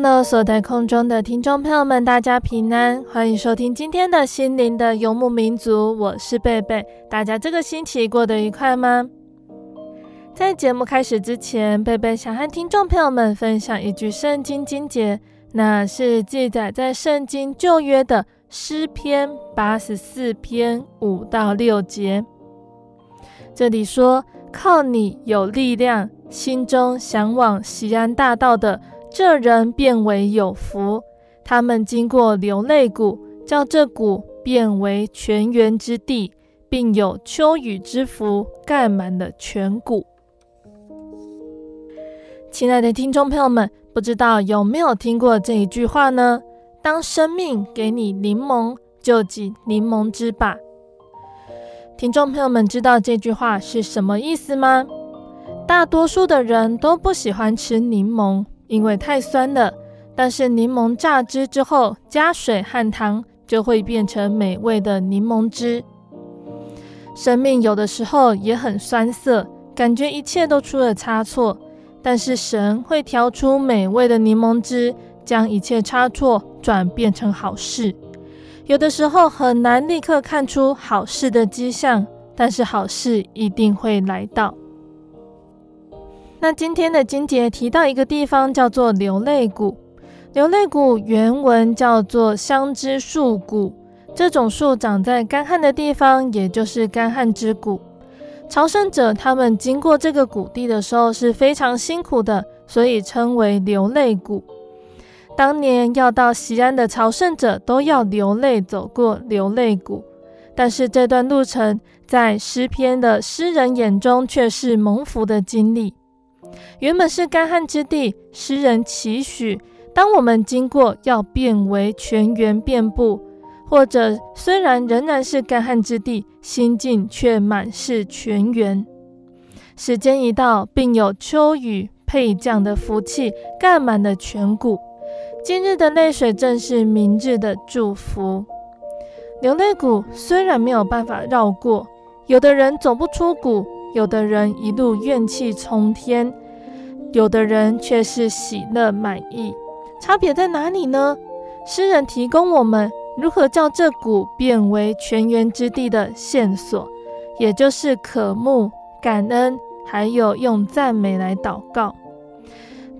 Hello，所在空中的听众朋友们，大家平安，欢迎收听今天的心灵的游牧民族，我是贝贝。大家这个星期过得愉快吗？在节目开始之前，贝贝想和听众朋友们分享一句圣经经节，那是记载在圣经旧约的诗篇八十四篇五到六节。这里说：“靠你有力量，心中向往西安大道的。”这人便为有福，他们经过流泪谷，叫这谷变为泉源之地，并有秋雨之福盖满了全谷。亲爱的听众朋友们，不知道有没有听过这一句话呢？当生命给你柠檬，就挤柠檬汁吧。听众朋友们，知道这句话是什么意思吗？大多数的人都不喜欢吃柠檬。因为太酸了，但是柠檬榨汁之后，加水和糖就会变成美味的柠檬汁。生命有的时候也很酸涩，感觉一切都出了差错，但是神会调出美味的柠檬汁，将一切差错转变成好事。有的时候很难立刻看出好事的迹象，但是好事一定会来到。那今天的经节提到一个地方叫做流泪谷，流泪谷原文叫做香知树谷，这种树长在干旱的地方，也就是干旱之谷。朝圣者他们经过这个谷地的时候是非常辛苦的，所以称为流泪谷。当年要到西安的朝圣者都要流泪走过流泪谷，但是这段路程在诗篇的诗人眼中却是蒙福的经历。原本是干旱之地，诗人期许，当我们经过，要变为泉源遍布；或者虽然仍然是干旱之地，心境却满是泉源。时间一到，并有秋雨配降的福气，盖满了泉谷。今日的泪水，正是明日的祝福。流泪谷虽然没有办法绕过，有的人走不出谷。有的人一路怨气冲天，有的人却是喜乐满意，差别在哪里呢？诗人提供我们如何叫这谷变为泉源之地的线索，也就是渴慕、感恩，还有用赞美来祷告。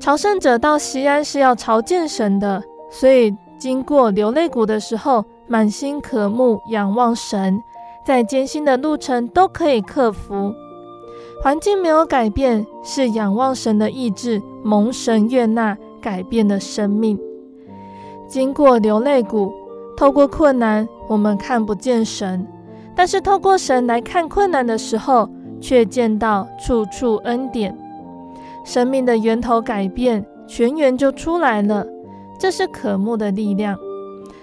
朝圣者到西安是要朝见神的，所以经过流泪谷的时候，满心渴慕、仰望神，在艰辛的路程都可以克服。环境没有改变，是仰望神的意志，蒙神悦纳，改变了生命。经过流泪谷，透过困难，我们看不见神；但是透过神来看困难的时候，却见到处处恩典。生命的源头改变，泉源就出来了。这是渴慕的力量。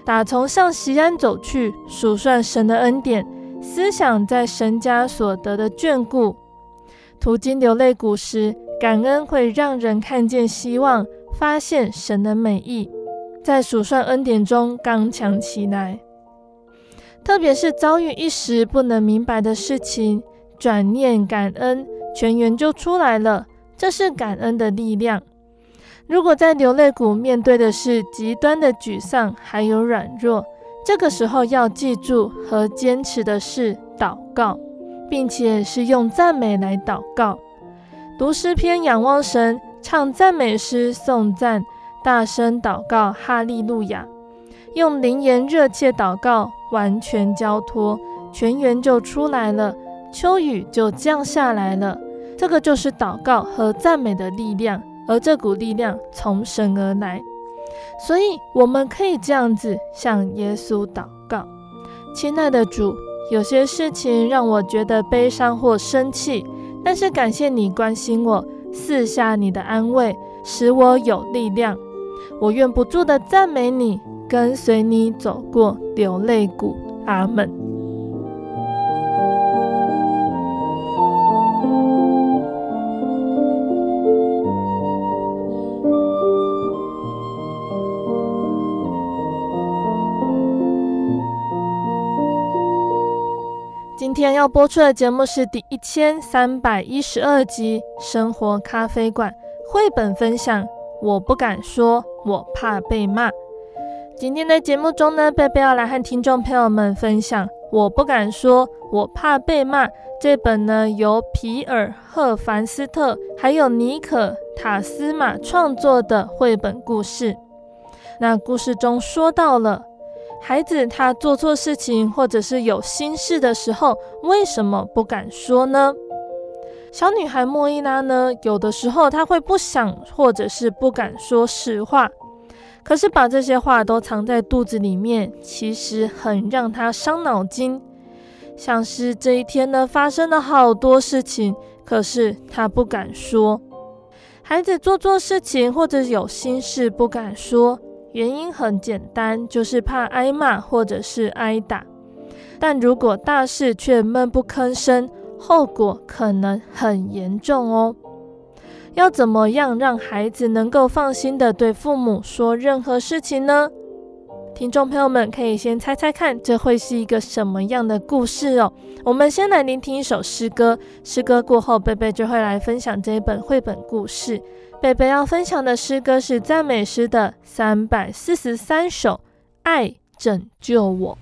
打从向西安走去，数算神的恩典，思想在神家所得的眷顾。途经流泪谷时，感恩会让人看见希望，发现神的美意，在数算恩典中刚强起来。特别是遭遇一时不能明白的事情，转念感恩，泉源就出来了。这是感恩的力量。如果在流泪谷面对的是极端的沮丧，还有软弱，这个时候要记住和坚持的是祷告，并且是用赞美来祷告，读诗篇仰望神，唱赞美诗颂赞，大声祷告哈利路亚，用灵言热切祷告，完全交托，泉源就出来了，秋雨就降下来了。这个就是祷告和赞美的力量。而这股力量从神而来，所以我们可以这样子向耶稣祷告：亲爱的主，有些事情让我觉得悲伤或生气，但是感谢你关心我，四下你的安慰，使我有力量。我愿不住的赞美你，跟随你走过流泪谷。阿门。天要播出的节目是第一千三百一十二集《生活咖啡馆》绘本分享。我不敢说，我怕被骂。今天的节目中呢，贝贝要来和听众朋友们分享《我不敢说，我怕被骂》这本呢由皮尔赫凡斯特还有尼可塔斯马创作的绘本故事。那故事中说到了。孩子他做错事情，或者是有心事的时候，为什么不敢说呢？小女孩莫伊拉呢，有的时候她会不想，或者是不敢说实话，可是把这些话都藏在肚子里面，其实很让她伤脑筋。像是这一天呢，发生了好多事情，可是她不敢说。孩子做错事情，或者有心事不敢说。原因很简单，就是怕挨骂或者是挨打。但如果大事却闷不吭声，后果可能很严重哦。要怎么样让孩子能够放心地对父母说任何事情呢？听众朋友们可以先猜猜看，这会是一个什么样的故事哦？我们先来聆听一首诗歌，诗歌过后，贝贝就会来分享这一本绘本故事。贝贝要分享的诗歌是赞美诗的三百四十三首，《爱拯救我》。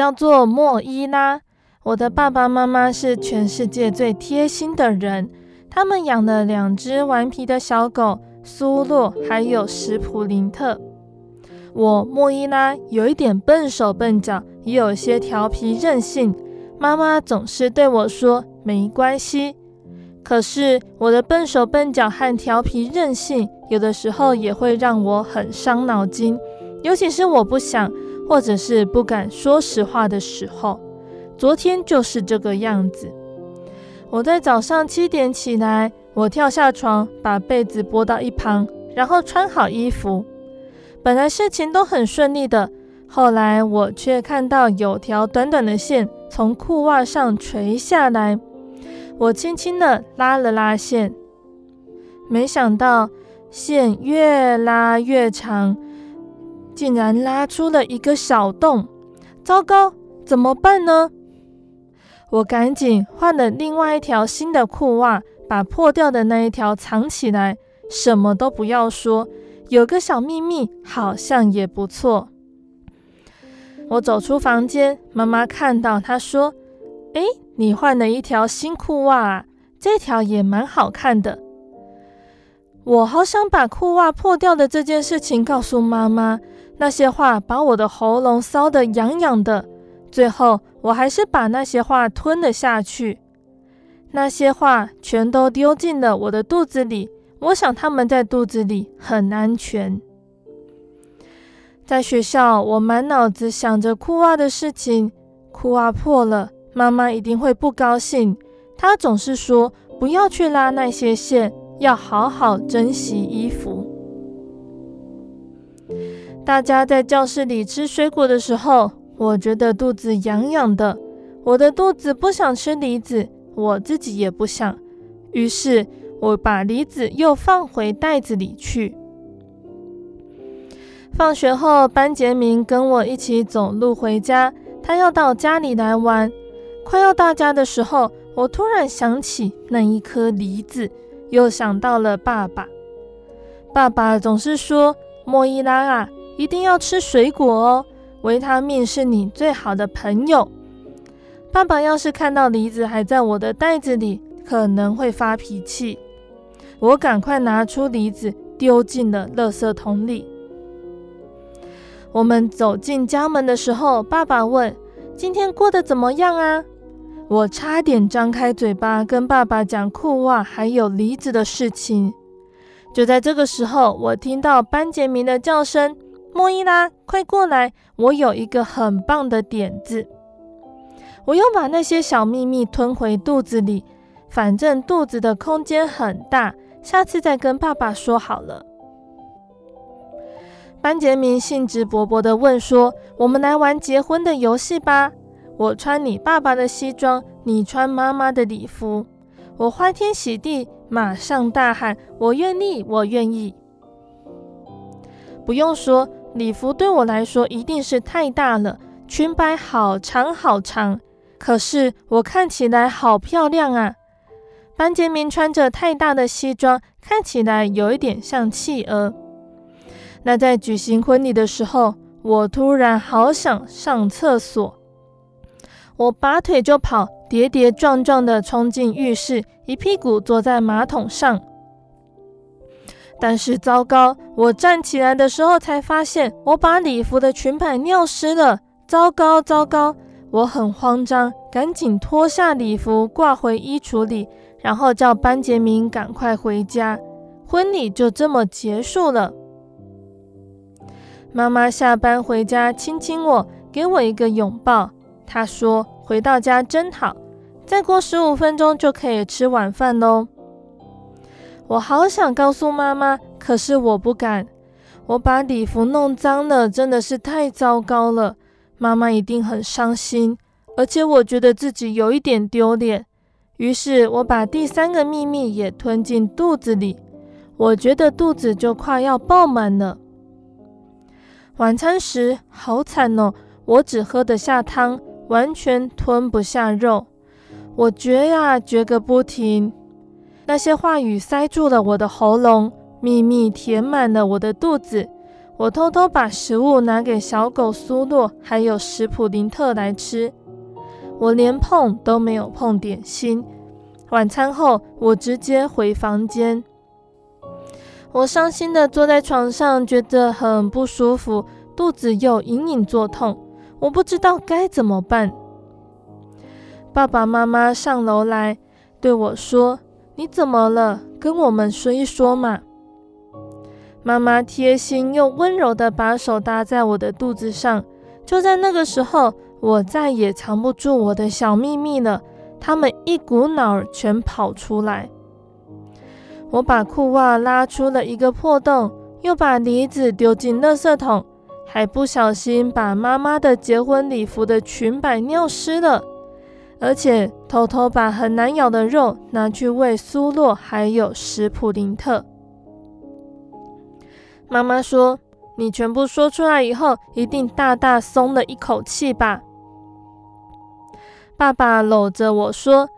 叫做莫伊拉。我的爸爸妈妈是全世界最贴心的人，他们养了两只顽皮的小狗苏洛，还有史普林特。我莫伊拉有一点笨手笨脚，也有些调皮任性。妈妈总是对我说：“没关系。”可是我的笨手笨脚和调皮任性，有的时候也会让我很伤脑筋，尤其是我不想或者是不敢说实话的时候。昨天就是这个样子。我在早上七点起来，我跳下床，把被子拨到一旁，然后穿好衣服。本来事情都很顺利的，后来我却看到有条短短的线从裤袜上垂下来。我轻轻地拉了拉线，没想到线越拉越长，竟然拉出了一个小洞。糟糕，怎么办呢？我赶紧换了另外一条新的裤袜，把破掉的那一条藏起来，什么都不要说。有个小秘密，好像也不错。我走出房间，妈妈看到，她说：“诶，你换了一条新裤袜啊，这条也蛮好看的。”我好想把裤袜破掉的这件事情告诉妈妈，那些话把我的喉咙烧得痒痒的。最后，我还是把那些话吞了下去。那些话全都丢进了我的肚子里。我想他们在肚子里很安全。在学校，我满脑子想着裤袜的事情。裤袜破了，妈妈一定会不高兴。她总是说不要去拉那些线，要好好珍惜衣服。大家在教室里吃水果的时候。我觉得肚子痒痒的，我的肚子不想吃梨子，我自己也不想。于是，我把梨子又放回袋子里去。放学后，班杰明跟我一起走路回家，他要到家里来玩。快要到家的时候，我突然想起那一颗梨子，又想到了爸爸。爸爸总是说：“莫伊拉啊，一定要吃水果哦。”维他命是你最好的朋友。爸爸要是看到梨子还在我的袋子里，可能会发脾气。我赶快拿出梨子，丢进了垃圾桶里。我们走进家门的时候，爸爸问：“今天过得怎么样啊？”我差点张开嘴巴跟爸爸讲裤袜还有梨子的事情。就在这个时候，我听到班杰明的叫声。莫伊拉，快过来！我有一个很棒的点子。我又把那些小秘密吞回肚子里，反正肚子的空间很大，下次再跟爸爸说好了。班杰明兴致勃勃地问说：“我们来玩结婚的游戏吧！我穿你爸爸的西装，你穿妈妈的礼服。我欢天喜地，马上大喊：我愿意，我愿意！不用说。”礼服对我来说一定是太大了，裙摆好长好长，可是我看起来好漂亮啊！班杰明穿着太大的西装，看起来有一点像企鹅。那在举行婚礼的时候，我突然好想上厕所，我拔腿就跑，跌跌撞撞地冲进浴室，一屁股坐在马桶上。但是糟糕！我站起来的时候才发现，我把礼服的裙摆尿湿了。糟糕，糟糕！我很慌张，赶紧脱下礼服挂回衣橱里，然后叫班杰明赶快回家。婚礼就这么结束了。妈妈下班回家，亲亲我，给我一个拥抱。她说：“回到家真好，再过十五分钟就可以吃晚饭喽。”我好想告诉妈妈，可是我不敢。我把礼服弄脏了，真的是太糟糕了。妈妈一定很伤心，而且我觉得自己有一点丢脸。于是，我把第三个秘密也吞进肚子里。我觉得肚子就快要爆满了。晚餐时好惨哦，我只喝得下汤，完全吞不下肉。我嚼呀嚼个不停。那些话语塞住了我的喉咙，秘密填满了我的肚子。我偷偷把食物拿给小狗苏洛，还有史普林特来吃。我连碰都没有碰点心。晚餐后，我直接回房间。我伤心地坐在床上，觉得很不舒服，肚子又隐隐作痛。我不知道该怎么办。爸爸妈妈上楼来对我说：“你怎么了？跟我们说一说嘛。”妈妈贴心又温柔地把手搭在我的肚子上。就在那个时候，我再也藏不住我的小秘密了，它们一股脑儿全跑出来。我把裤袜拉出了一个破洞，又把梨子丢进垃圾桶，还不小心把妈妈的结婚礼服的裙摆尿湿了，而且偷偷把很难咬的肉拿去喂苏洛还有史普林特。妈妈说：“你全部说出来以后，一定大大松了一口气吧？”爸爸搂着我说：“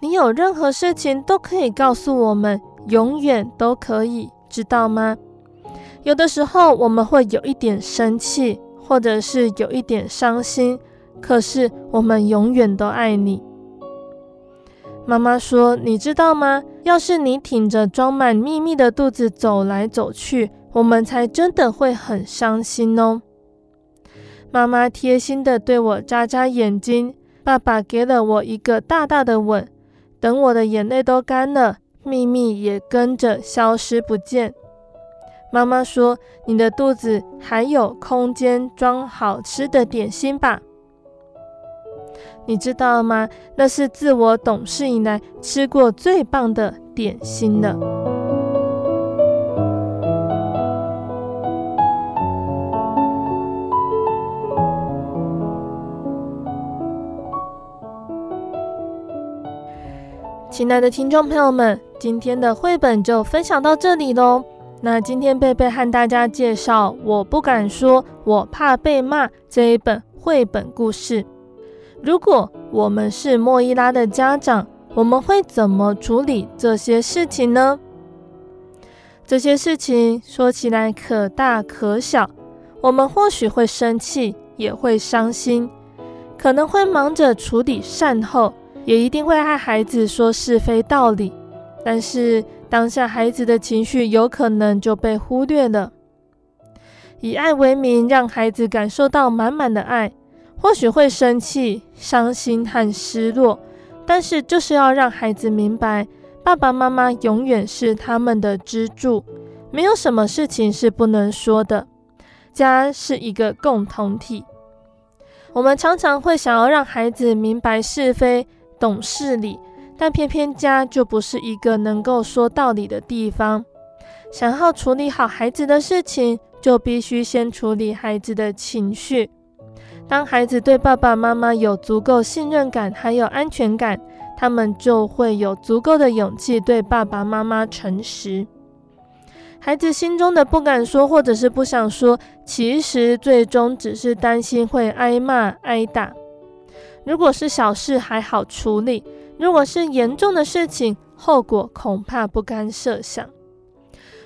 你有任何事情都可以告诉我们。”永远都可以，知道吗？有的时候我们会有一点生气，或者是有一点伤心，可是我们永远都爱你。妈妈说：“你知道吗？要是你挺着装满秘密的肚子走来走去，我们才真的会很伤心哦。”妈妈贴心地对我眨眨眼睛，爸爸给了我一个大大的吻。等我的眼泪都干了。秘密也跟着消失不见。妈妈说：“你的肚子还有空间装好吃的点心吧？你知道吗？那是自我懂事以来吃过最棒的点心了。”亲爱的听众朋友们，今天的绘本就分享到这里喽。那今天贝贝和大家介绍《我不敢说，我怕被骂》这一本绘本故事。如果我们是莫伊拉的家长，我们会怎么处理这些事情呢？这些事情说起来可大可小，我们或许会生气，也会伤心，可能会忙着处理善后。也一定会和孩子说是非道理，但是当下孩子的情绪有可能就被忽略了。以爱为名，让孩子感受到满满的爱，或许会生气、伤心和失落，但是就是要让孩子明白，爸爸妈妈永远是他们的支柱，没有什么事情是不能说的。家是一个共同体，我们常常会想要让孩子明白是非。懂事理，但偏偏家就不是一个能够说道理的地方。想要处理好孩子的事情，就必须先处理孩子的情绪。当孩子对爸爸妈妈有足够信任感，还有安全感，他们就会有足够的勇气对爸爸妈妈诚实。孩子心中的不敢说，或者是不想说，其实最终只是担心会挨骂挨打。如果是小事还好处理，如果是严重的事情，后果恐怕不堪设想。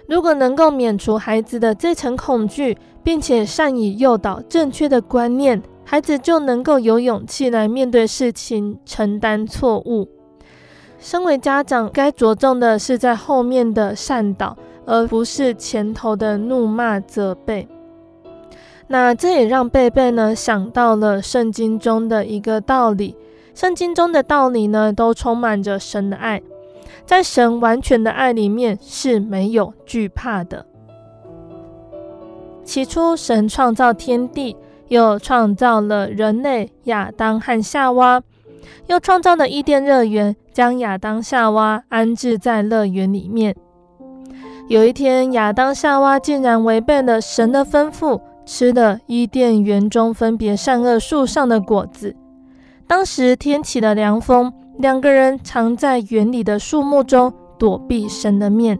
如果能够免除孩子的这层恐惧，并且善于诱导正确的观念，孩子就能够有勇气来面对事情，承担错误。身为家长，该着重的是在后面的善导，而不是前头的怒骂责备。那这也让贝贝呢想到了圣经中的一个道理。圣经中的道理呢，都充满着神的爱，在神完全的爱里面是没有惧怕的。起初，神创造天地，又创造了人类亚当和夏娃，又创造了伊甸乐园，将亚当、夏娃安置在乐园里面。有一天，亚当、夏娃竟然违背了神的吩咐。吃了伊甸园中分别善恶树上的果子。当时天起了凉风，两个人藏在园里的树木中躲避神的面。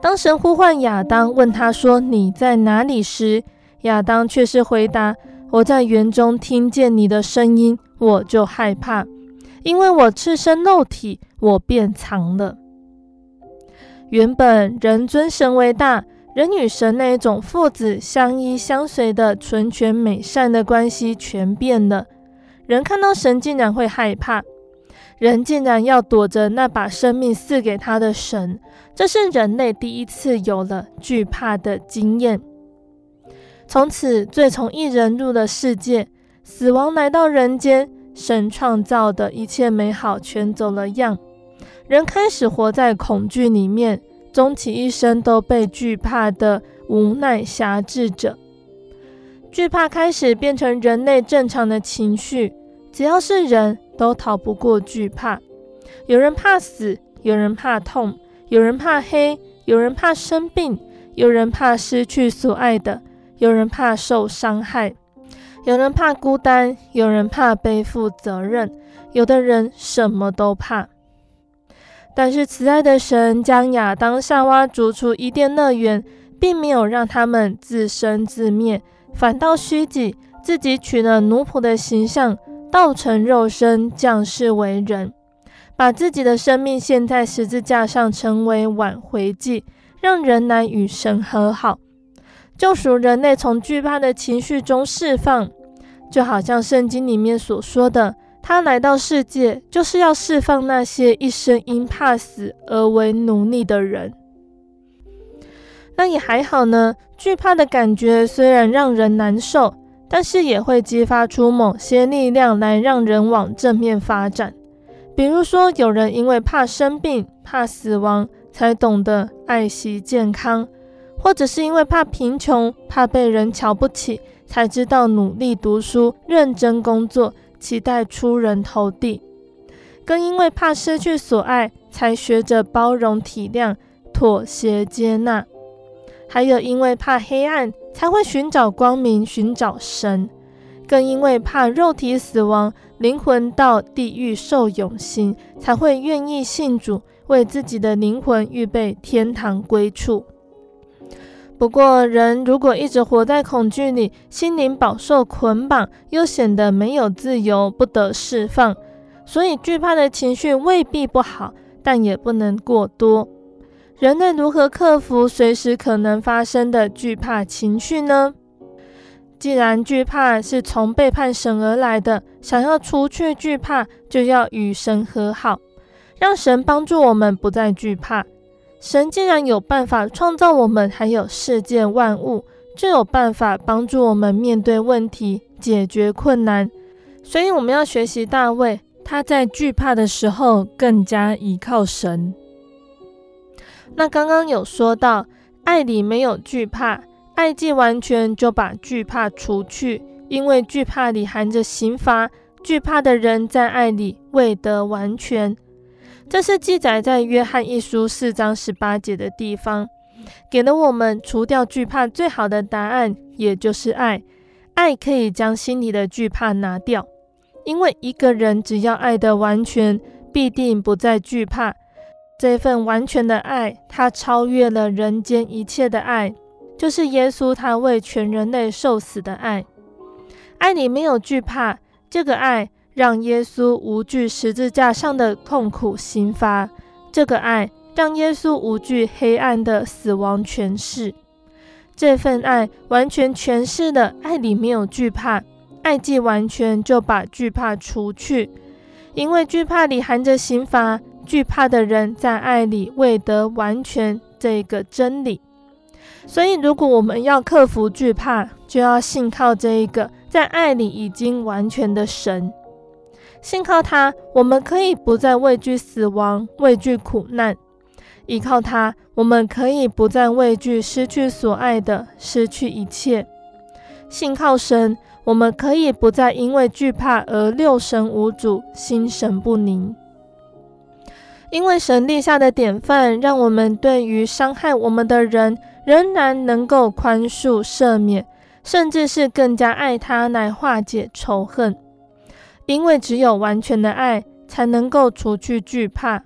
当神呼唤亚当，问他说：“你在哪里？”时，亚当却是回答：“我在园中听见你的声音，我就害怕，因为我赤身露体，我便藏了。”原本人尊神为大。人与神那一种父子相依相随的纯全美善的关系全变了。人看到神竟然会害怕，人竟然要躲着那把生命赐给他的神，这是人类第一次有了惧怕的经验。从此，罪从一人入了世界，死亡来到人间，神创造的一切美好全走了样，人开始活在恐惧里面。终其一生都被惧怕的无奈挟制着，惧怕开始变成人类正常的情绪。只要是人都逃不过惧怕。有人怕死，有人怕痛，有人怕黑，有人怕生病，有人怕失去所爱的，有人怕受伤害，有人怕孤单，有人怕背负责任，有的人什么都怕。但是慈爱的神将亚当夏娃逐出伊甸乐园，并没有让他们自生自灭，反倒虚己，自己取了奴仆的形象，道成肉身，降世为人，把自己的生命献在十字架上，成为挽回祭，让人来与神和好，救赎人类从惧怕的情绪中释放，就好像圣经里面所说的。他来到世界，就是要释放那些一生因怕死而为奴隶的人。那也还好呢。惧怕的感觉虽然让人难受，但是也会激发出某些力量来让人往正面发展。比如说，有人因为怕生病、怕死亡，才懂得爱惜健康；或者是因为怕贫穷、怕被人瞧不起，才知道努力读书、认真工作。期待出人头地，更因为怕失去所爱，才学着包容体谅、妥协接纳；还有因为怕黑暗，才会寻找光明、寻找神；更因为怕肉体死亡，灵魂到地狱受永刑，才会愿意信主，为自己的灵魂预备天堂归处。不过，人如果一直活在恐惧里，心灵饱受捆绑，又显得没有自由，不得释放。所以，惧怕的情绪未必不好，但也不能过多。人类如何克服随时可能发生的惧怕情绪呢？既然惧怕是从背叛神而来的，想要除去惧怕，就要与神和好，让神帮助我们不再惧怕。神既然有办法创造我们，还有世界万物，就有办法帮助我们面对问题、解决困难。所以我们要学习大卫，他在惧怕的时候更加依靠神。那刚刚有说到，爱里没有惧怕，爱既完全，就把惧怕除去，因为惧怕里含着刑罚，惧怕的人在爱里未得完全。这是记载在约翰一书四章十八节的地方，给了我们除掉惧怕最好的答案，也就是爱。爱可以将心里的惧怕拿掉，因为一个人只要爱得完全，必定不再惧怕。这份完全的爱，它超越了人间一切的爱，就是耶稣他为全人类受死的爱。爱里没有惧怕，这个爱。让耶稣无惧十字架上的痛苦刑罚，这个爱让耶稣无惧黑暗的死亡权势。这份爱完全诠释了爱里没有惧怕，爱既完全，就把惧怕除去。因为惧怕里含着刑罚，惧怕的人在爱里未得完全这个真理。所以，如果我们要克服惧怕，就要信靠这一个在爱里已经完全的神。信靠他，我们可以不再畏惧死亡、畏惧苦难；依靠他，我们可以不再畏惧失去所爱的、失去一切。信靠神，我们可以不再因为惧怕而六神无主、心神不宁。因为神立下的典范，让我们对于伤害我们的人，仍然能够宽恕、赦免，甚至是更加爱他，来化解仇恨。因为只有完全的爱，才能够除去惧怕。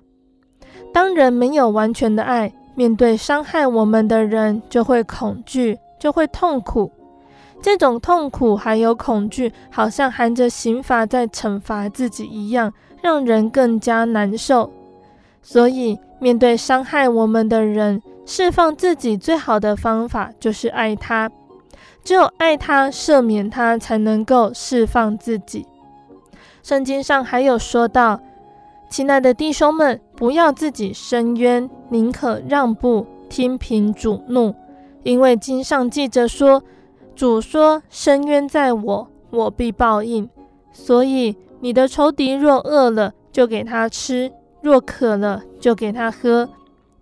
当人没有完全的爱，面对伤害我们的人，就会恐惧，就会痛苦。这种痛苦还有恐惧，好像含着刑罚在惩罚自己一样，让人更加难受。所以，面对伤害我们的人，释放自己最好的方法就是爱他，只有爱他、赦免他，才能够释放自己。圣经上还有说到：“亲爱的弟兄们，不要自己伸冤，宁可让步，听凭主怒，因为经上记着说，主说：伸冤在我，我必报应。所以你的仇敌若饿了，就给他吃；若渴了，就给他喝。”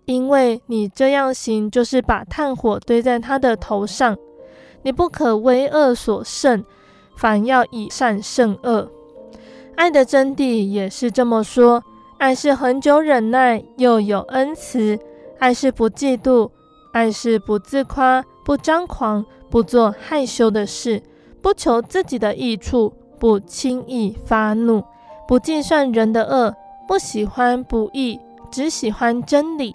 因为你这样行，就是把炭火堆在他的头上。你不可为恶所胜，反要以善胜恶。爱的真谛也是这么说：爱是恒久忍耐，又有恩慈；爱是不嫉妒，爱是不自夸，不张狂，不做害羞的事，不求自己的益处，不轻易发怒，不计算人的恶，不喜欢不义，只喜欢真理。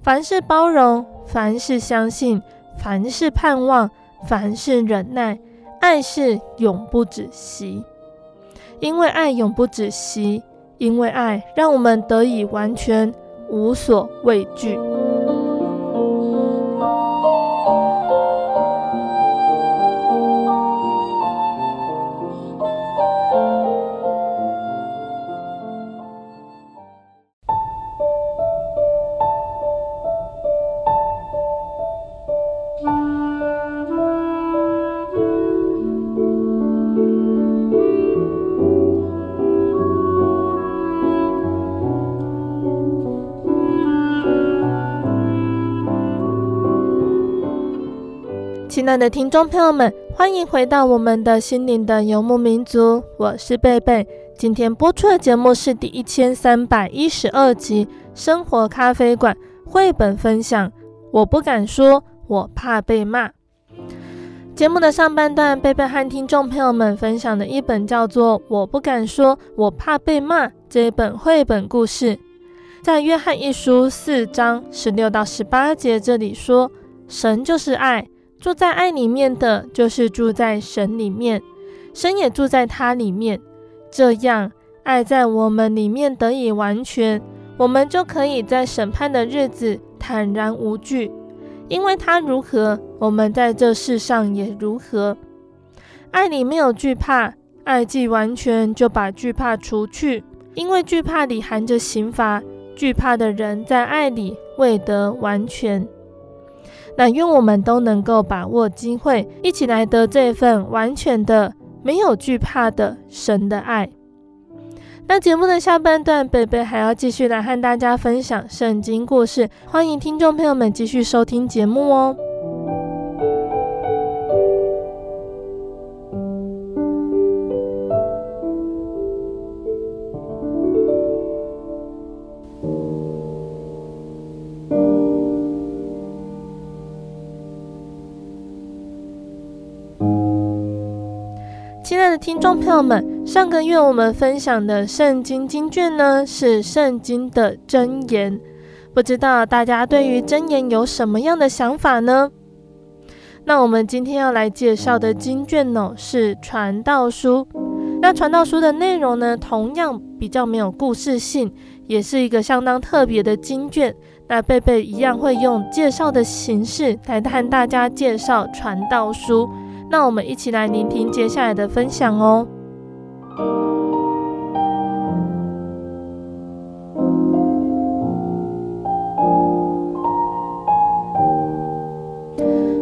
凡是包容，凡是相信，凡是盼望，凡是忍耐，爱是永不止息。因为爱永不止息，因为爱让我们得以完全，无所畏惧。亲爱的听众朋友们，欢迎回到我们的心灵的游牧民族，我是贝贝。今天播出的节目是第一千三百一十二集《生活咖啡馆》绘本分享。我不敢说，我怕被骂。节目的上半段，贝贝和听众朋友们分享的一本叫做《我不敢说，我怕被骂》这一本绘本故事，在约翰一书四章十六到十八节这里说：“神就是爱。”住在爱里面的就是住在神里面，神也住在他里面。这样，爱在我们里面得以完全，我们就可以在审判的日子坦然无惧，因为他如何，我们在这世上也如何。爱里没有惧怕，爱既完全，就把惧怕除去，因为惧怕里含着刑罚，惧怕的人在爱里未得完全。那愿我们都能够把握机会，一起来得这份完全的、没有惧怕的神的爱。那节目的下半段，贝贝还要继续来和大家分享圣经故事，欢迎听众朋友们继续收听节目哦。听众朋友们，上个月我们分享的圣经经卷呢，是圣经的箴言。不知道大家对于箴言有什么样的想法呢？那我们今天要来介绍的经卷呢，是传道书。那传道书的内容呢，同样比较没有故事性，也是一个相当特别的经卷。那贝贝一样会用介绍的形式来和大家介绍传道书。那我们一起来聆听接下来的分享哦。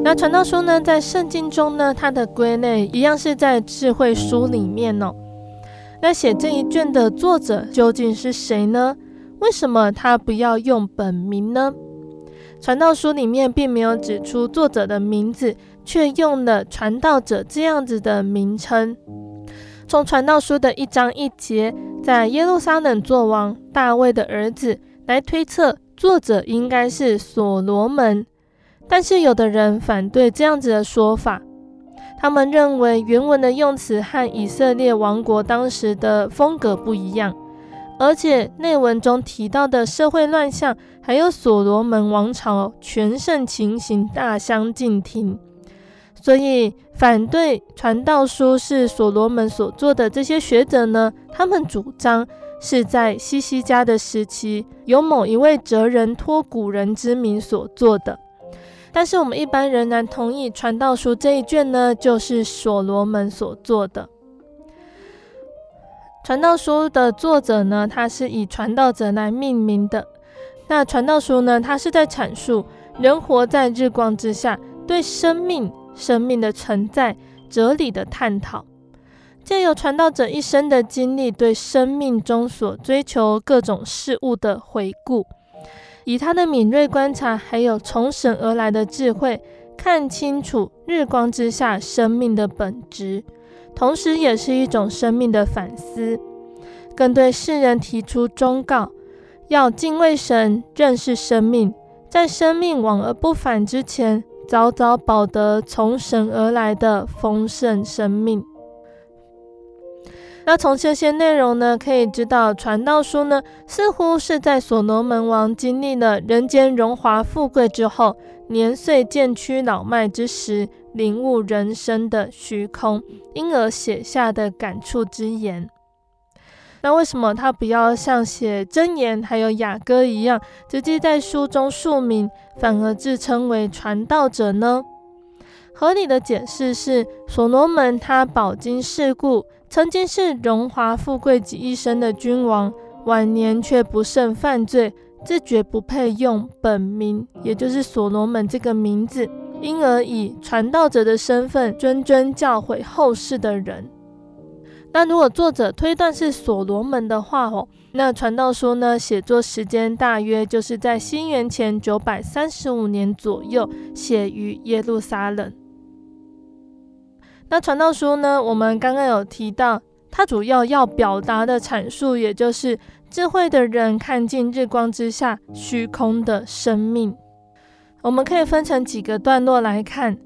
那传道书呢，在圣经中呢，它的归类一样是在智慧书里面哦。那写这一卷的作者究竟是谁呢？为什么他不要用本名呢？传道书里面并没有指出作者的名字。却用了传道者这样子的名称。从传道书的一章一节，在耶路撒冷作王大卫的儿子来推测，作者应该是所罗门。但是有的人反对这样子的说法，他们认为原文的用词和以色列王国当时的风格不一样，而且内文中提到的社会乱象，还有所罗门王朝全盛情形大相径庭。所以，反对传道书是所罗门所做的这些学者呢，他们主张是在西西家的时期，由某一位哲人托古人之名所做的。但是我们一般仍然同意《传道书》这一卷呢，就是所罗门所做的。《传道书》的作者呢，他是以传道者来命名的。那《传道书》呢，它是在阐述人活在日光之下，对生命、生命的存在、哲理的探讨。借由传道者一生的经历，对生命中所追求各种事物的回顾。以他的敏锐观察，还有从神而来的智慧，看清楚日光之下生命的本质，同时也是一种生命的反思，更对世人提出忠告：要敬畏神，认识生命，在生命往而不返之前，早早保得从神而来的丰盛生命。那从这些内容呢，可以知道，《传道书》呢，似乎是在所罗门王经历了人间荣华富贵之后，年岁渐趋老迈之时，领悟人生的虚空，因而写下的感触之言。那为什么他不要像写箴言还有雅歌一样，直接在书中署名，反而自称为传道者呢？合理的解释是，所罗门他饱经世故。曾经是荣华富贵及一身的君王，晚年却不慎犯罪，自觉不配用本名，也就是所罗门这个名字，因而以传道者的身份谆谆教诲后世的人。那如果作者推断是所罗门的话哦，那传道书呢，写作时间大约就是在西元前九百三十五年左右，写于耶路撒冷。那传道书呢，我们刚刚有提到，它主要要表达的阐述，也就是智慧的人看尽日光之下虚空的生命。我们可以分成几个段落来看：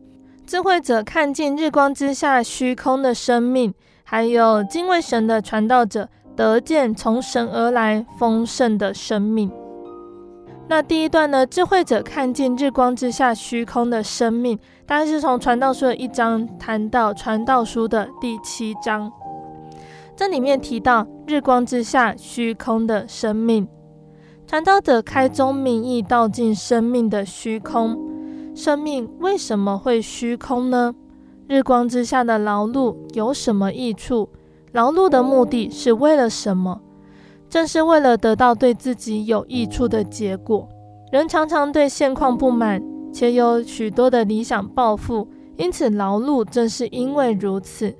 智慧者看尽日光之下虚空的生命，还有敬畏神的传道者得见从神而来丰盛的生命。那第一段呢，智慧者看尽日光之下虚空的生命，大概是从传道书的一章谈到传道书的第七章。这里面提到日光之下虚空的生命，传道者开宗明义道尽生命的虚空。生命为什么会虚空呢？日光之下的劳碌有什么益处？劳碌的目的是为了什么？正是为了得到对自己有益处的结果，人常常对现况不满，且有许多的理想抱负，因此劳碌正是因为如此。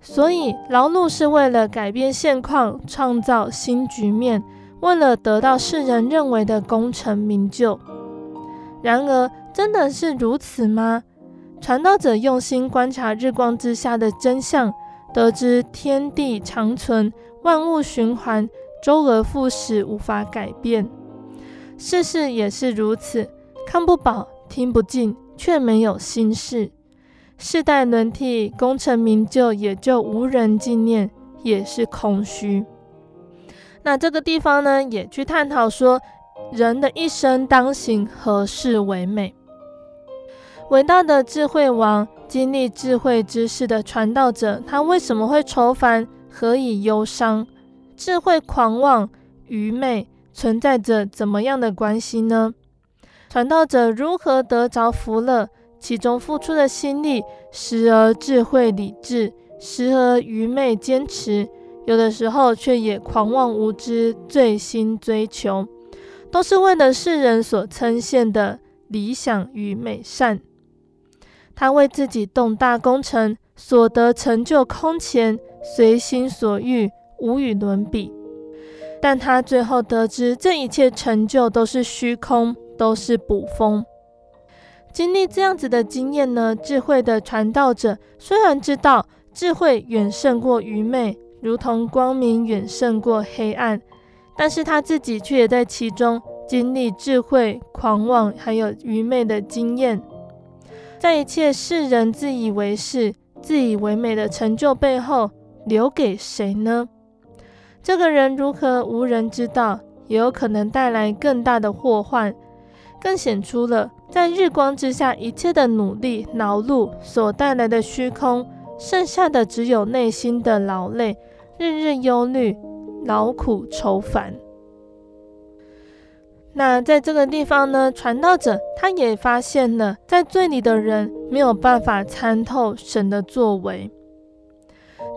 所以劳碌是为了改变现况，创造新局面，为了得到世人认为的功成名就。然而，真的是如此吗？传道者用心观察日光之下的真相，得知天地长存。万物循环，周而复始，无法改变。世事也是如此，看不饱，听不尽，却没有心事。世代轮替，功成名就，也就无人纪念，也是空虚。那这个地方呢，也去探讨说，人的一生当行何事为美？伟大的智慧王，经历智慧之事的传道者，他为什么会愁烦？何以忧伤？智慧狂妄、愚昧存在着怎么样的关系呢？传道者如何得着福乐？其中付出的心力，时而智慧理智，时而愚昧坚持，有的时候却也狂妄无知、醉心追求，都是为了世人所称羡的理想与美善。他为自己动大工程，所得成就空前。随心所欲，无与伦比。但他最后得知，这一切成就都是虚空，都是捕风。经历这样子的经验呢，智慧的传道者虽然知道智慧远胜过愚昧，如同光明远胜过黑暗，但是他自己却也在其中经历智慧、狂妄还有愚昧的经验。在一切世人自以为是、自以为美的成就背后，留给谁呢？这个人如何无人知道，也有可能带来更大的祸患，更显出了在日光之下一切的努力劳碌所带来的虚空，剩下的只有内心的劳累，日日忧虑，劳苦愁烦。那在这个地方呢，传道者他也发现了，在罪里的人没有办法参透神的作为。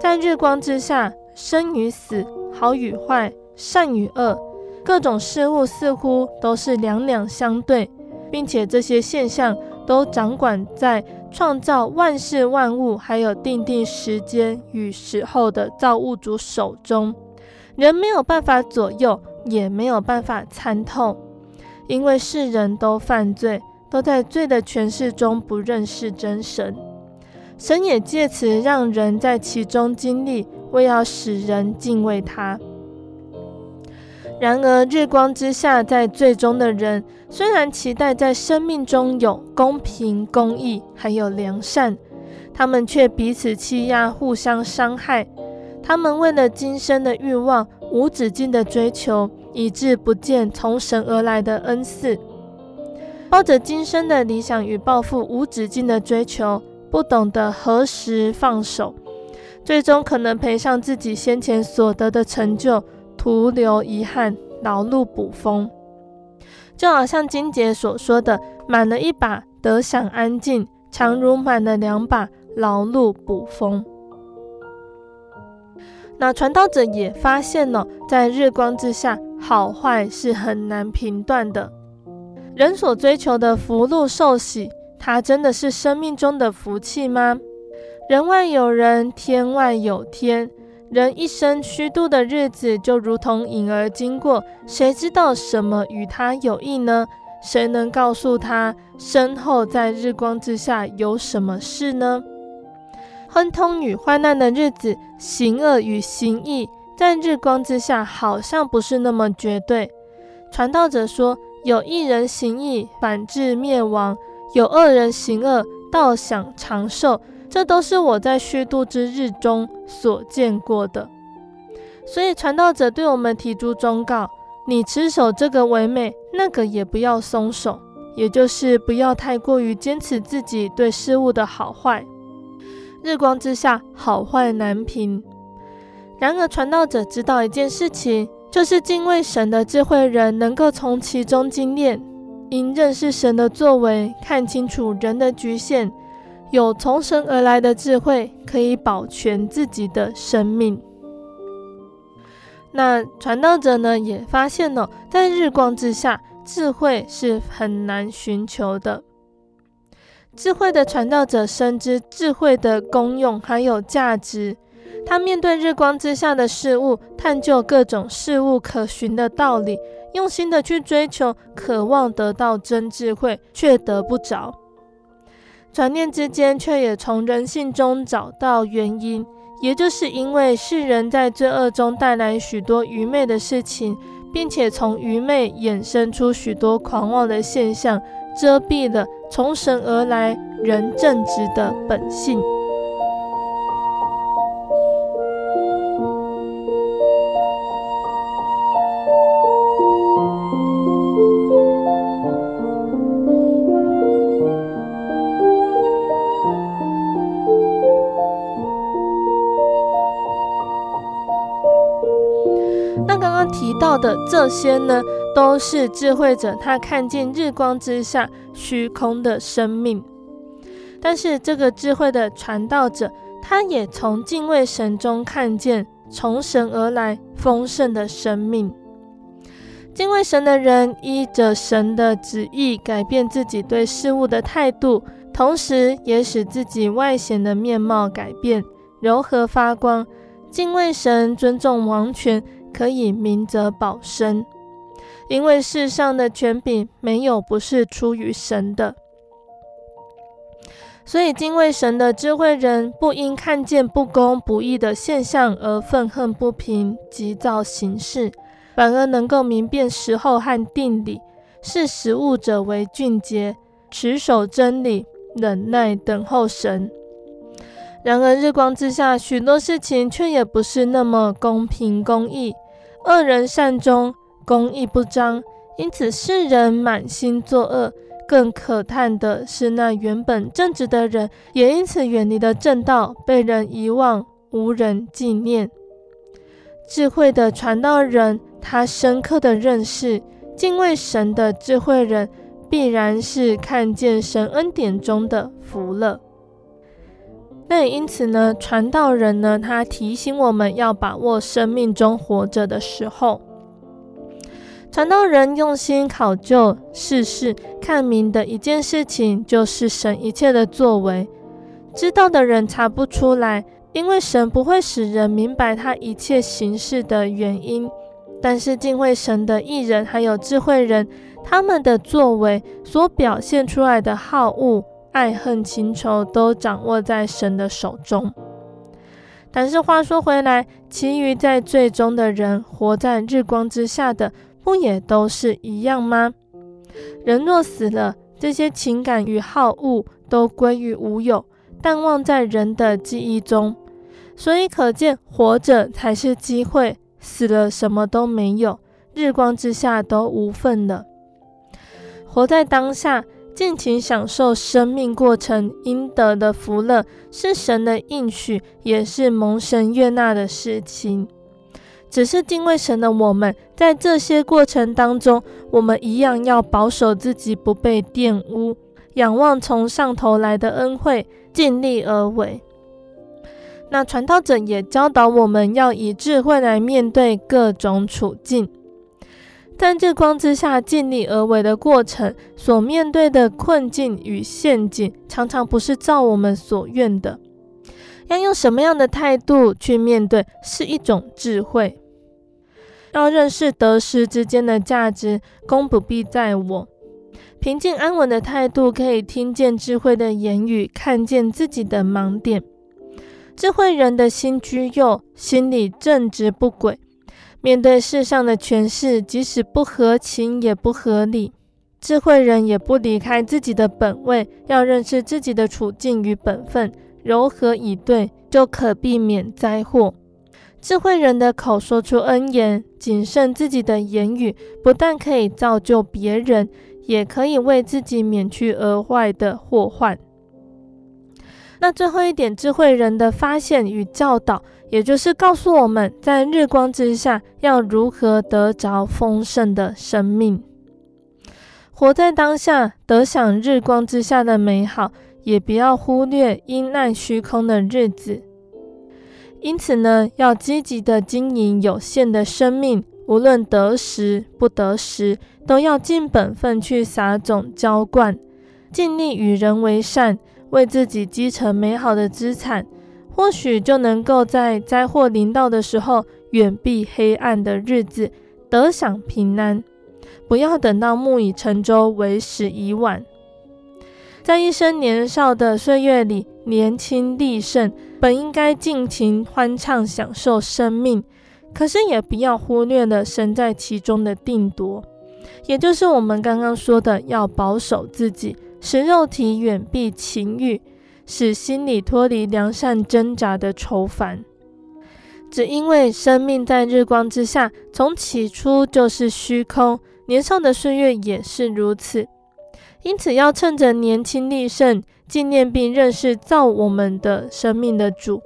在日光之下，生与死，好与坏，善与恶，各种事物似乎都是两两相对，并且这些现象都掌管在创造万事万物，还有定定时间与时候的造物主手中，人没有办法左右，也没有办法参透。因为世人都犯罪，都在罪的权势中不认识真神，神也借此让人在其中经历，为要使人敬畏他。然而日光之下在罪中的人，虽然期待在生命中有公平、公义，还有良善，他们却彼此欺压，互相伤害。他们为了今生的欲望，无止境的追求。以致不见从神而来的恩赐，抱着今生的理想与抱负，无止境的追求，不懂得何时放手，最终可能赔上自己先前所得的成就，徒留遗憾，劳碌补风。就好像金姐所说的：“满了一把，得享安静，强如满了两把，劳碌补风。”那传道者也发现了，在日光之下，好坏是很难评断的。人所追求的福禄寿喜，它真的是生命中的福气吗？人外有人，天外有天。人一生虚度的日子，就如同影儿经过，谁知道什么与他有益呢？谁能告诉他身后在日光之下有什么事呢？亨通与患难的日子，行恶与行义，在日光之下好像不是那么绝对。传道者说，有一人行义，反致灭亡；有恶人行恶，倒享长寿。这都是我在虚度之日中所见过的。所以传道者对我们提出忠告：你持守这个为美，那个也不要松手，也就是不要太过于坚持自己对事物的好坏。日光之下，好坏难评。然而，传道者知道一件事情，就是敬畏神的智慧人能够从其中精炼，因认识神的作为，看清楚人的局限，有从神而来的智慧，可以保全自己的生命。那传道者呢，也发现了，在日光之下，智慧是很难寻求的。智慧的传道者深知智慧的功用还有价值，他面对日光之下的事物，探究各种事物可寻的道理，用心的去追求，渴望得到真智慧，却得不着。转念之间，却也从人性中找到原因，也就是因为世人在罪恶中带来许多愚昧的事情，并且从愚昧衍生出许多狂妄的现象。遮蔽了从神而来人正直的本性。那刚刚提到的这些呢，都是智慧者，他看见日光之下虚空的生命。但是这个智慧的传道者，他也从敬畏神中看见从神而来丰盛的生命。敬畏神的人，依着神的旨意改变自己对事物的态度，同时也使自己外显的面貌改变，柔和发光。敬畏神，尊重王权，可以明哲保身。因为世上的权柄没有不是出于神的，所以敬畏神的智慧人不因看见不公不义的现象而愤恨不平、急躁行事，反而能够明辨时候和定理，视时务者为俊杰，持守真理，忍耐等候神。然而日光之下，许多事情却也不是那么公平公义，恶人善终。公义不彰，因此世人满心作恶。更可叹的是，那原本正直的人，也因此远离了正道，被人遗忘，无人纪念。智慧的传道人，他深刻的认识敬畏神的智慧人，必然是看见神恩典中的福乐。那也因此呢，传道人呢，他提醒我们要把握生命中活着的时候。传道人用心考究世事，看明的一件事情，就是神一切的作为。知道的人查不出来，因为神不会使人明白他一切行事的原因。但是敬畏神的艺人，还有智慧人，他们的作为所表现出来的好恶、爱恨情仇，都掌握在神的手中。但是话说回来，其余在最终的人，活在日光之下的。不也都是一样吗？人若死了，这些情感与好恶都归于无有，淡忘在人的记忆中。所以可见，活着才是机会，死了什么都没有，日光之下都无份了。活在当下，尽情享受生命过程应得的福乐，是神的应许，也是蒙神悦纳的事情。只是敬畏神的我们，在这些过程当中，我们一样要保守自己不被玷污，仰望从上头来的恩惠，尽力而为。那传道者也教导我们要以智慧来面对各种处境，在日光之下尽力而为的过程，所面对的困境与陷阱，常常不是照我们所愿的。要用什么样的态度去面对，是一种智慧。要认识得失之间的价值，功不必在我。平静安稳的态度，可以听见智慧的言语，看见自己的盲点。智慧人的心居右，心里正直不轨。面对世上的权势，即使不合情也不合理，智慧人也不离开自己的本位，要认识自己的处境与本分。柔和以对，就可避免灾祸。智慧人的口说出恩言，谨慎自己的言语，不但可以造就别人，也可以为自己免去额外的祸患。那最后一点，智慧人的发现与教导，也就是告诉我们在日光之下要如何得着丰盛的生命，活在当下，得享日光之下的美好。也不要忽略阴暗虚空的日子，因此呢，要积极的经营有限的生命，无论得时不得时，都要尽本分去撒种浇灌，尽力与人为善，为自己积成美好的资产，或许就能够在灾祸临到的时候，远避黑暗的日子，得享平安。不要等到木已成舟，为时已晚。在一生年少的岁月里，年轻力盛，本应该尽情欢畅享受生命，可是也不要忽略了神在其中的定夺，也就是我们刚刚说的，要保守自己，使肉体远避情欲，使心里脱离良善挣扎的愁烦。只因为生命在日光之下，从起初就是虚空，年少的岁月也是如此。因此，要趁着年轻力盛，纪念并认识造我们的生命的主，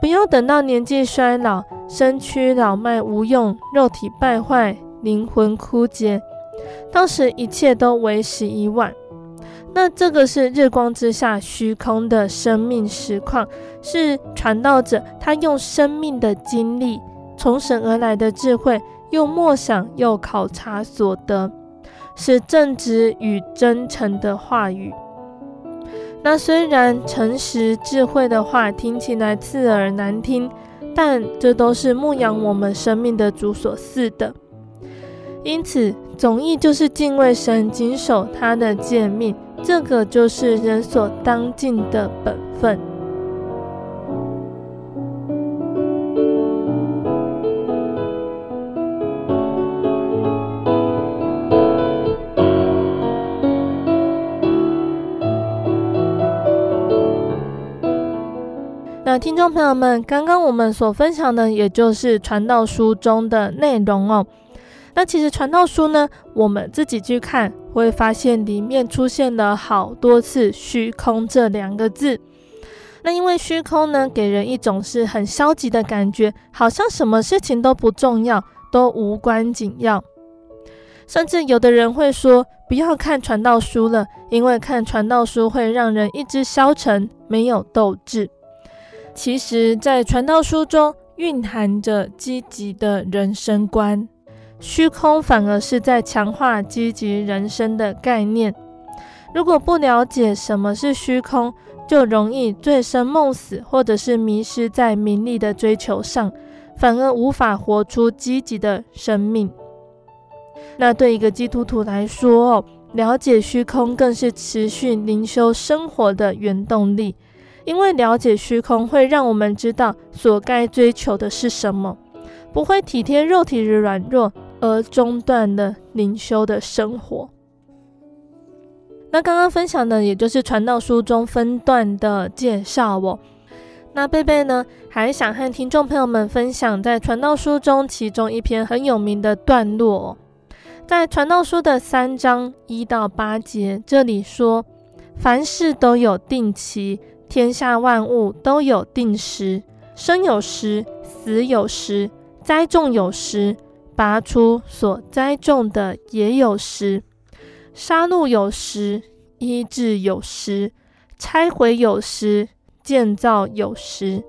不要等到年纪衰老、身躯老迈无用、肉体败坏、灵魂枯竭，到时一切都为时已晚。那这个是日光之下虚空的生命实况，是传道者他用生命的经历、从神而来的智慧，又默想又考察所得。是正直与真诚的话语。那虽然诚实智慧的话听起来刺耳难听，但这都是牧养我们生命的主所赐的。因此，总意就是敬畏神，谨守他的诫命，这个就是人所当尽的本分。那听众朋友们，刚刚我们所分享的，也就是传道书中的内容哦。那其实传道书呢，我们自己去看，会发现里面出现了好多次“虚空”这两个字。那因为虚空呢，给人一种是很消极的感觉，好像什么事情都不重要，都无关紧要。甚至有的人会说，不要看传道书了，因为看传道书会让人意志消沉，没有斗志。其实，在传道书中蕴含着积极的人生观，虚空反而是在强化积极人生的概念。如果不了解什么是虚空，就容易醉生梦死，或者是迷失在名利的追求上，反而无法活出积极的生命。那对一个基督徒来说，了解虚空更是持续灵修生活的原动力，因为了解虚空会让我们知道所该追求的是什么，不会体贴肉体的软弱而中断了灵修的生活。那刚刚分享的，也就是传道书中分段的介绍哦。那贝贝呢，还想和听众朋友们分享，在传道书中其中一篇很有名的段落哦，在传道书的三章一到八节，这里说：凡事都有定期，天下万物都有定时，生有时，死有时，栽种有时，拔出所栽种的也有时。杀戮有时，医治有时，拆毁有时，建造有时，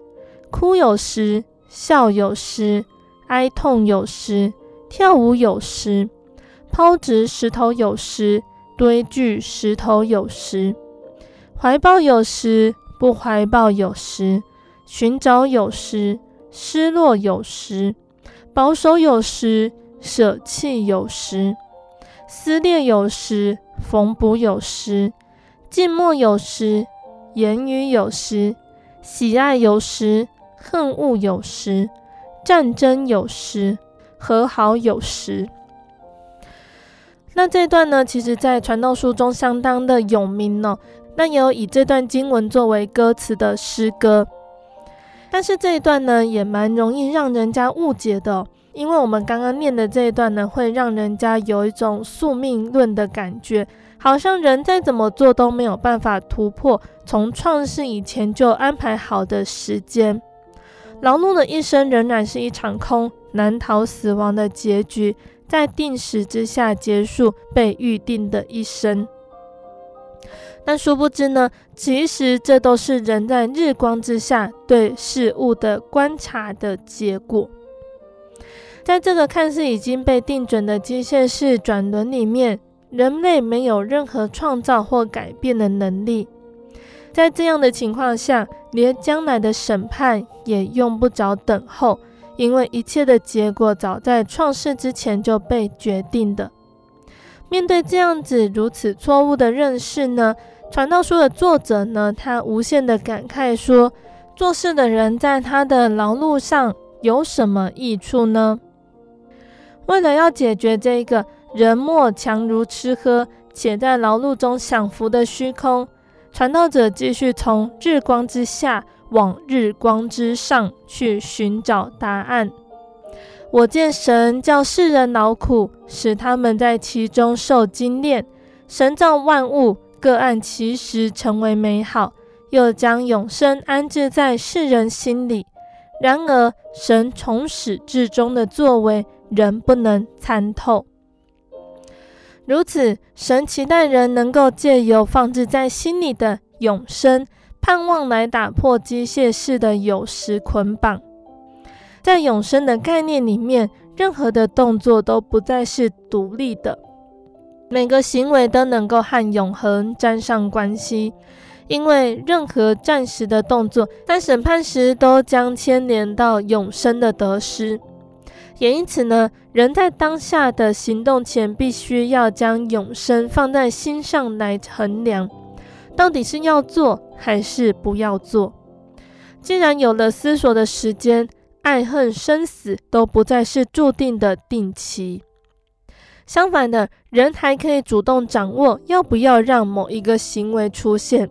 哭有时，笑有时，哀痛有时，跳舞有时，抛掷石头有时，堆聚石头有时，怀抱有时，不怀抱有时，寻找有时，失落有时，保守有时，舍弃有时。撕裂有时，缝补有时；静默有时，言语有时；喜爱有时，恨恶有时；战争有时，和好有时。那这段呢，其实在传道书中相当的有名呢、那有以这段经文作为歌词的诗歌，但是这一段呢，也蛮容易让人家误解的、因为我们刚刚念的这一段呢，会让人家有一种宿命论的感觉，好像人再怎么做都没有办法突破从创世以前就安排好的时间。劳碌的一生仍然是一场空，难逃死亡的结局，在定时之下结束被预定的一生。但殊不知呢，其实这都是人在日光之下对事物的观察的结果。在这个看似已经被定准的机械式转轮里面，人类没有任何创造或改变的能力。在这样的情况下，连将来的审判也用不着等候，因为一切的结果早在创世之前就被决定的。面对这样子如此错误的认识呢，传道书的作者呢，他无限的感慨说：做事的人在他的劳碌上有什么益处呢？为了要解决这个人莫强如吃喝，且在劳碌中享福的虚空，传道者继续从日光之下往日光之上去寻找答案。我见神叫世人劳苦，使他们在其中受精炼。神造万物，个案其实成为美好，又将永生安置在世人心里。然而，神从始至终的作为，人不能参透，如此，神期待人能够借由放置在心里的永生盼望来打破机械式的有时捆绑。在永生的概念里面，任何的动作都不再是独立的，每个行为都能够和永恒沾上关系，因为任何暂时的动作，在审判时都将牵连到永生的得失。也因此呢，人在当下的行动前，必须要将永生放在心上来衡量，到底是要做还是不要做。既然有了思索的时间，爱恨生死都不再是注定的定期。相反的，人还可以主动掌握要不要让某一个行为出现。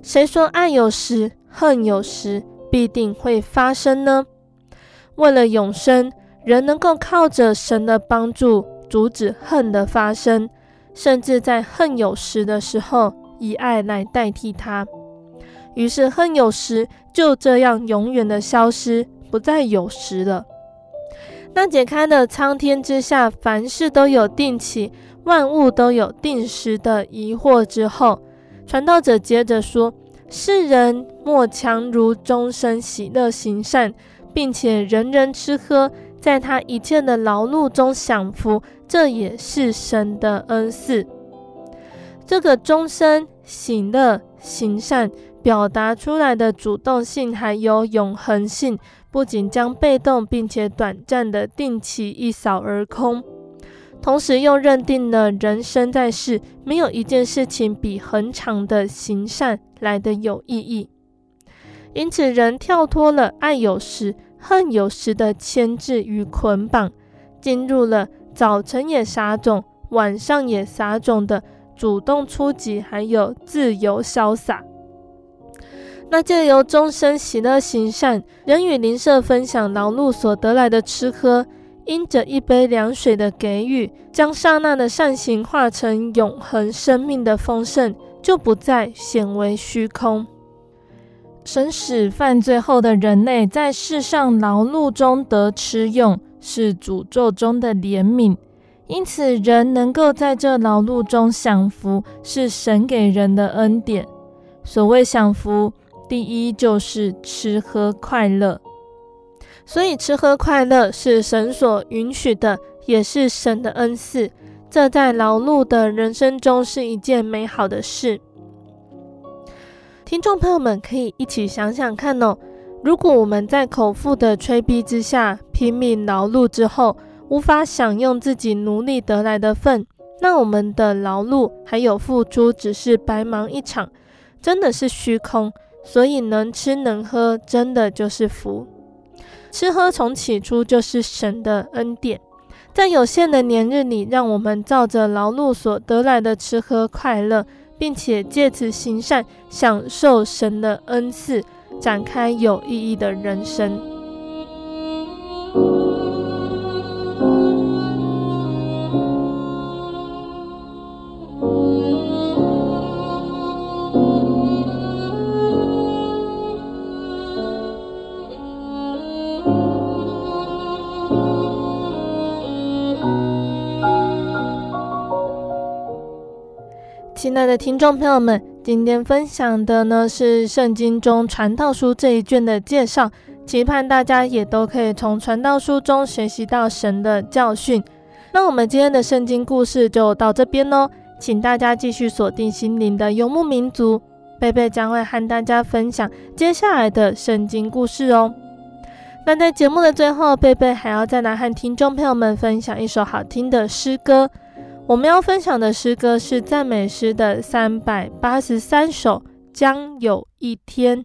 谁说爱有时，恨有时，必定会发生呢？为了永生。人能够靠着神的帮助阻止恨的发生，甚至在恨有时的时候，以爱来代替它。于是恨有时就这样永远的消失，不再有时了。那解开了苍天之下凡事都有定期、万物都有定时的疑惑之后，传道者接着说：世人莫强如终身喜乐行善，并且人人吃喝，在他一切的劳碌中享福，这也是神的恩赐。这个终身喜乐行善。表达出来的主动性还有永恒性，不仅将被动并且短暂的定期一扫而空，同时又认定了人生在世，没有一件事情比恒常的行善来得有意义。因此，人跳脱了爱有时、恨有时的牵制与捆绑，进入了早晨也撒种、晚上也撒种的主动出击，还有自由潇洒。那借由终身喜乐行善，人与邻舍分享劳碌所得来的吃喝，因着一杯凉水的给予，将刹那的善行化成永恒生命的丰盛，就不再显为虚空。神使犯罪后的人类在世上劳碌中得吃用，是诅咒中的怜悯。因此，人能够在这劳碌中享福，是神给人的恩典。所谓享福。第一就是吃喝快乐，所以吃喝快乐是神所允许的，也是神的恩赐。这在劳碌的人生中是一件美好的事。听众朋友们可以一起想想看哦，如果我们在口腹的催逼之下拼命劳碌之后，无法享用自己努力得来的份，那我们的劳碌还有付出只是白忙一场，真的是虚空。所以能吃能喝，真的就是福。吃喝从起初就是神的恩典，在有限的年日里，让我们照着劳碌所得来的吃喝快乐，并且借此行善，享受神的恩赐，展开有意义的人生。爱的听众朋友们，今天分享的呢是圣经中传道书这一卷的介绍，期盼大家也都可以从传道书中学习到神的教训。那我们今天的圣经故事就到这边喽，请大家继续锁定心灵的游牧民族，贝贝将会和大家分享接下来的圣经故事哦。那在节目的最后，贝贝还要再来和听众朋友们分享一首好听的诗歌。我们要分享的诗歌是赞美诗的三百八十三首，将有一天。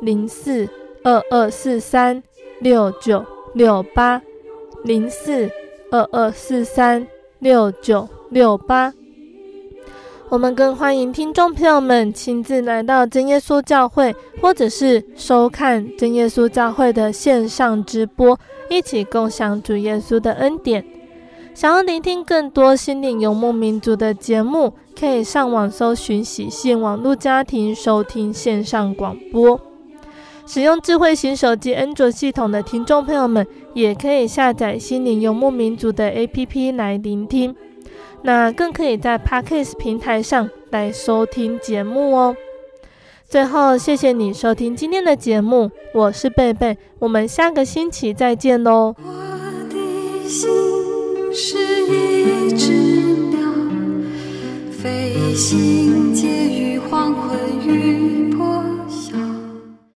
零四二二四三六九六八，零四二二四三六九六八。我们更欢迎听众朋友们亲自来到真耶稣教会，或者是收看真耶稣教会的线上直播，一起共享主耶稣的恩典。想要聆听更多心灵游牧民族的节目，可以上网搜寻喜信网络家庭，收听线上广播。使用智慧型手机安卓系统的听众朋友们，也可以下载心灵游牧民族的 APP 来聆听。那更可以在 Podcast 平台上来收听节目哦。最后，谢谢你收听今天的节目，我是贝贝，我们下个星期再见喽。我的心是一只鸟，飞行间